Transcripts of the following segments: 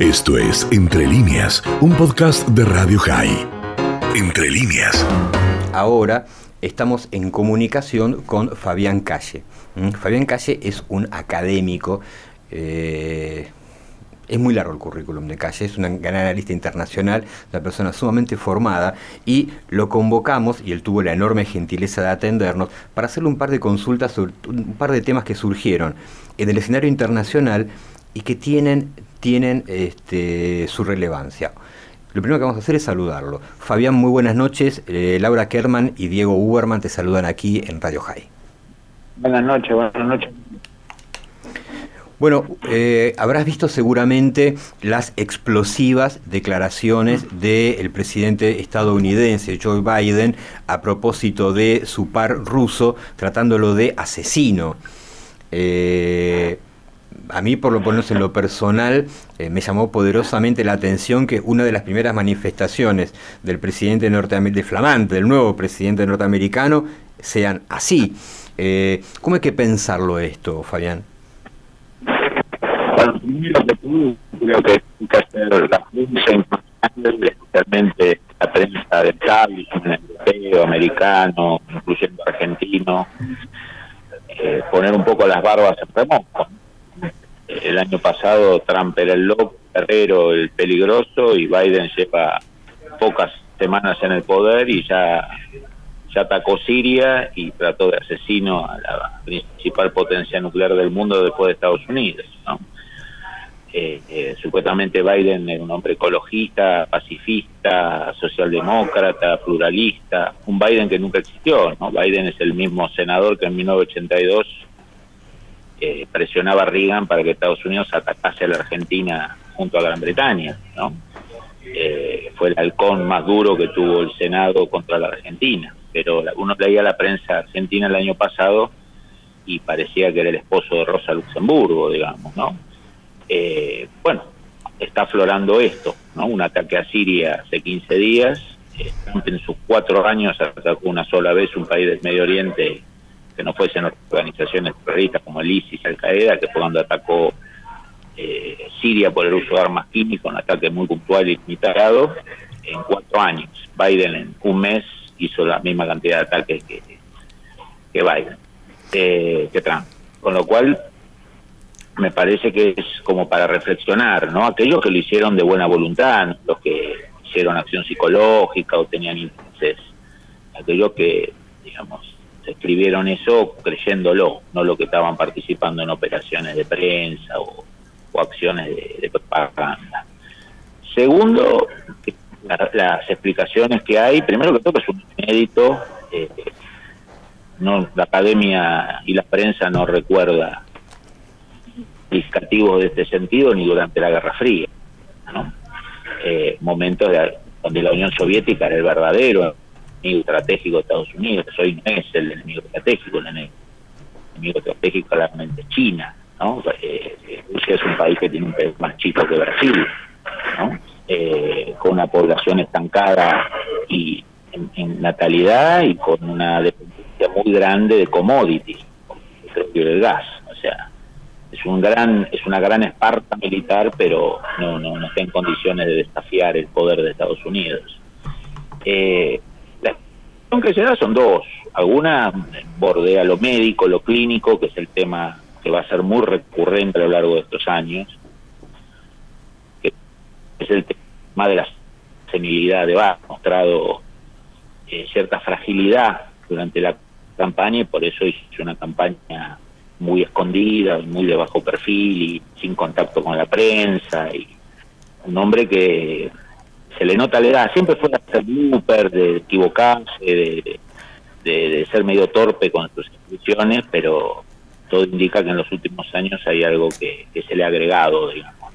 Esto es Entre líneas, un podcast de Radio High. Entre líneas. Ahora estamos en comunicación con Fabián Calle. ¿Mm? Fabián Calle es un académico. eh, es muy largo el currículum de Calle, es un gran analista internacional, una persona sumamente formada, y lo convocamos, y él tuvo la enorme gentileza de atendernos, para hacerle un par de consultas sobre un par de temas que surgieron en el escenario internacional y que tienen, tienen este, su relevancia. Lo primero que vamos a hacer es saludarlo. Fabián, muy buenas noches. Eh, Laura Kerman y Diego Uberman te saludan aquí en Radio High. Buenas noches, buenas noches. Bueno, eh, habrás visto seguramente las explosivas declaraciones del presidente estadounidense Joe Biden a propósito de su par ruso, tratándolo de asesino. Eh, a mí, por lo menos en lo personal, eh, me llamó poderosamente la atención que una de las primeras manifestaciones del presidente norteamericano, flamante, del nuevo presidente norteamericano, sean así. Eh, ¿Cómo hay que pensarlo esto, Fabián? Bueno, primero que todo, creo que hay que hacer la prensa internacional, especialmente la prensa del establishment europeo, americano, incluyendo argentino, eh, poner un poco las barbas en remojo. Año pasado Trump era el loco, Guerrero el peligroso y Biden lleva pocas semanas en el poder y ya ya atacó Siria y trató de asesino a la principal potencia nuclear del mundo después de Estados Unidos. ¿no? Eh, eh, supuestamente Biden era un hombre ecologista, pacifista, socialdemócrata, pluralista, un Biden que nunca existió. ¿no? Biden es el mismo senador que en 1982 eh, presionaba a Reagan para que Estados Unidos atacase a la Argentina junto a Gran Bretaña. ¿no? Eh, fue el halcón más duro que tuvo el Senado contra la Argentina. Pero uno leía la prensa argentina el año pasado y parecía que era el esposo de Rosa Luxemburgo, digamos, ¿no? Eh, bueno, está aflorando esto, ¿no? Un ataque a Siria hace 15 días, eh, en sus cuatro años atacó una sola vez un país del Medio Oriente no fuesen organizaciones terroristas como el ISIS, Al Qaeda, que fue cuando atacó eh, Siria por el uso de armas químicas, un ataque muy puntual y limitado, en cuatro años. Biden en un mes hizo la misma cantidad de ataques que, que Biden, eh, que Trump. Con lo cual, me parece que es como para reflexionar, ¿no? Aquellos que lo hicieron de buena voluntad, los que hicieron acción psicológica o tenían intereses, aquellos que, digamos, escribieron eso creyéndolo, no lo que estaban participando en operaciones de prensa o, acciones de, propaganda. Segundo, la, las explicaciones que hay, primero que todo es un inédito, eh, no, la academia y la prensa no recuerda indicativos de este sentido ni durante la Guerra Fría. Eh, momentos de, donde la Unión Soviética era el verdadero enemigo estratégico de Estados Unidos, hoy no es el enemigo estratégico, el enemigo estratégico claramente China, ¿no? Eh, Rusia es un país que tiene un país más chico que Brasil, ¿no? Eh, con una población estancada y en, natalidad y con una dependencia muy grande de commodities, como el el gas, o sea, es un gran es una gran esparta militar pero no no no está en condiciones de desafiar el poder de Estados Unidos eh, que se da son dos. Alguna bordea lo médico lo clínico que es el tema que va a ser muy recurrente a lo largo de estos años que es el tema de la senilidad de ha mostrado eh, cierta fragilidad durante la campaña y por eso hizo una campaña muy escondida, muy de bajo perfil y sin contacto con la prensa y un hombre que se le nota la edad, siempre fue hacer blooper, de equivocarse, de, de, ser medio torpe con sus instituciones, pero todo indica que en los últimos años hay algo que, se le ha agregado, digamos.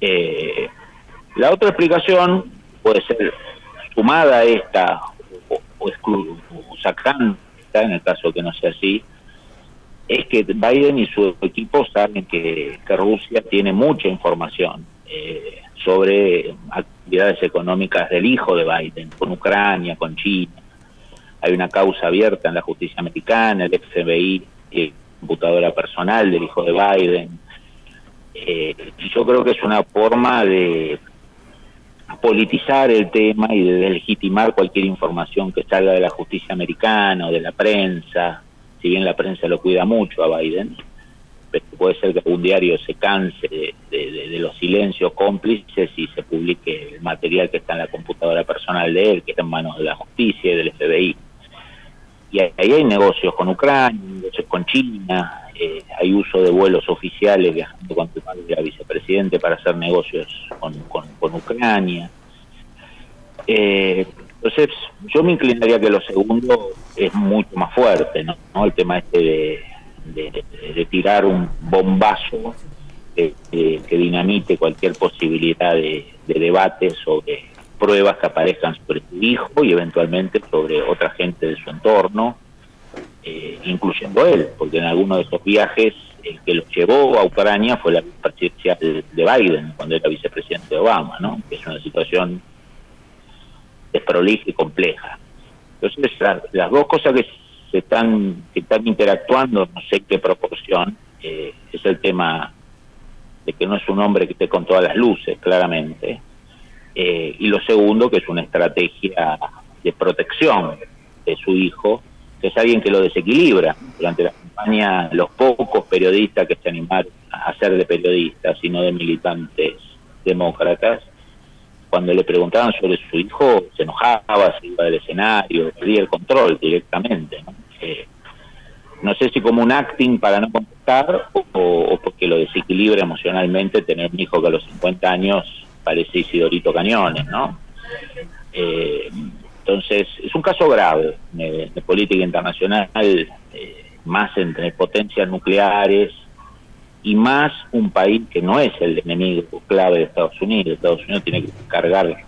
Eh, la otra explicación puede ser sumada a esta o, o, o sacando, en el caso que no sea así, es que Biden y su equipo saben que, que Rusia tiene mucha información eh, sobre actividades económicas del hijo de Biden, con Ucrania, con China. Hay una causa abierta en la justicia americana, el FBI, eh, computadora personal del hijo de Biden. Eh, yo creo que es una forma de politizar el tema y de legitimar cualquier información que salga de la justicia americana o de la prensa, si bien la prensa lo cuida mucho a Biden, puede ser que algún diario se canse de, los silencios cómplices y se publique el material que está en la computadora personal de él, que está en manos de la justicia y del FBI. Y ahí hay negocios con Ucrania, negocios con China, eh, hay uso de vuelos oficiales viajando con madre vicepresidente para hacer negocios con, con, Ucrania. Eh, entonces, yo me inclinaría que lo segundo es mucho más fuerte, ¿no? El tema este de, de, tirar un bombazo que dinamite cualquier posibilidad de, de debate sobre pruebas que aparezcan sobre su hijo y eventualmente sobre otra gente de su entorno eh, incluyendo él, porque en alguno de esos viajes el que lo llevó a Ucrania fue la presidencia de, Biden, cuando era vicepresidente de Obama, ¿no? que es una situación desprolija y compleja. Entonces, las dos cosas que se están, que están interactuando, no sé qué proporción, eh, es el tema de que no es un hombre que esté con todas las luces, claramente, eh, y lo segundo, que es una estrategia de protección de su hijo, es alguien que lo desequilibra. Durante la campaña, los pocos periodistas que se animaron a ser de periodistas y no de militantes demócratas, cuando le preguntaban sobre su hijo, se enojaba, se iba del escenario, perdía el control directamente. ¿no? Eh, no sé si como un acting para no contestar o, porque lo desequilibra emocionalmente tener un hijo que a los 50 años parece Isidorito Cañones, ¿no? Eh, entonces, es un caso grave de, política internacional, eh, más entre potencias nucleares y más un país que no es el enemigo clave de Estados Unidos. Estados Unidos tiene que cargar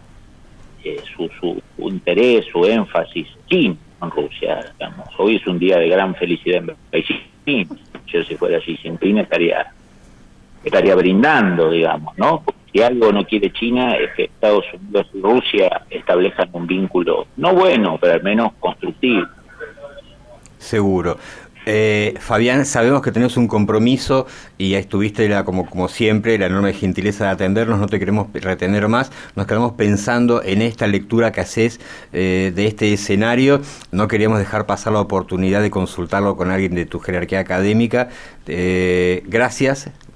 eh, su, su, interés, su énfasis China en Rusia. Digamos. Hoy es un día de gran felicidad en Beijing. Yo si fuera Xi Jinping estaría, estaría brindando, digamos, ¿no? si algo no quiere China es que Estados Unidos y Rusia establezcan un vínculo, no bueno, pero al menos constructivo. Seguro. Eh, Fabián, sabemos que tenés un compromiso y estuviste como siempre, la enorme gentileza de atendernos, no te queremos retener más, nos quedamos pensando en esta lectura que haces eh, de este escenario, no queríamos dejar pasar la oportunidad de consultarlo con alguien de tu jerarquía académica. Eh, gracias,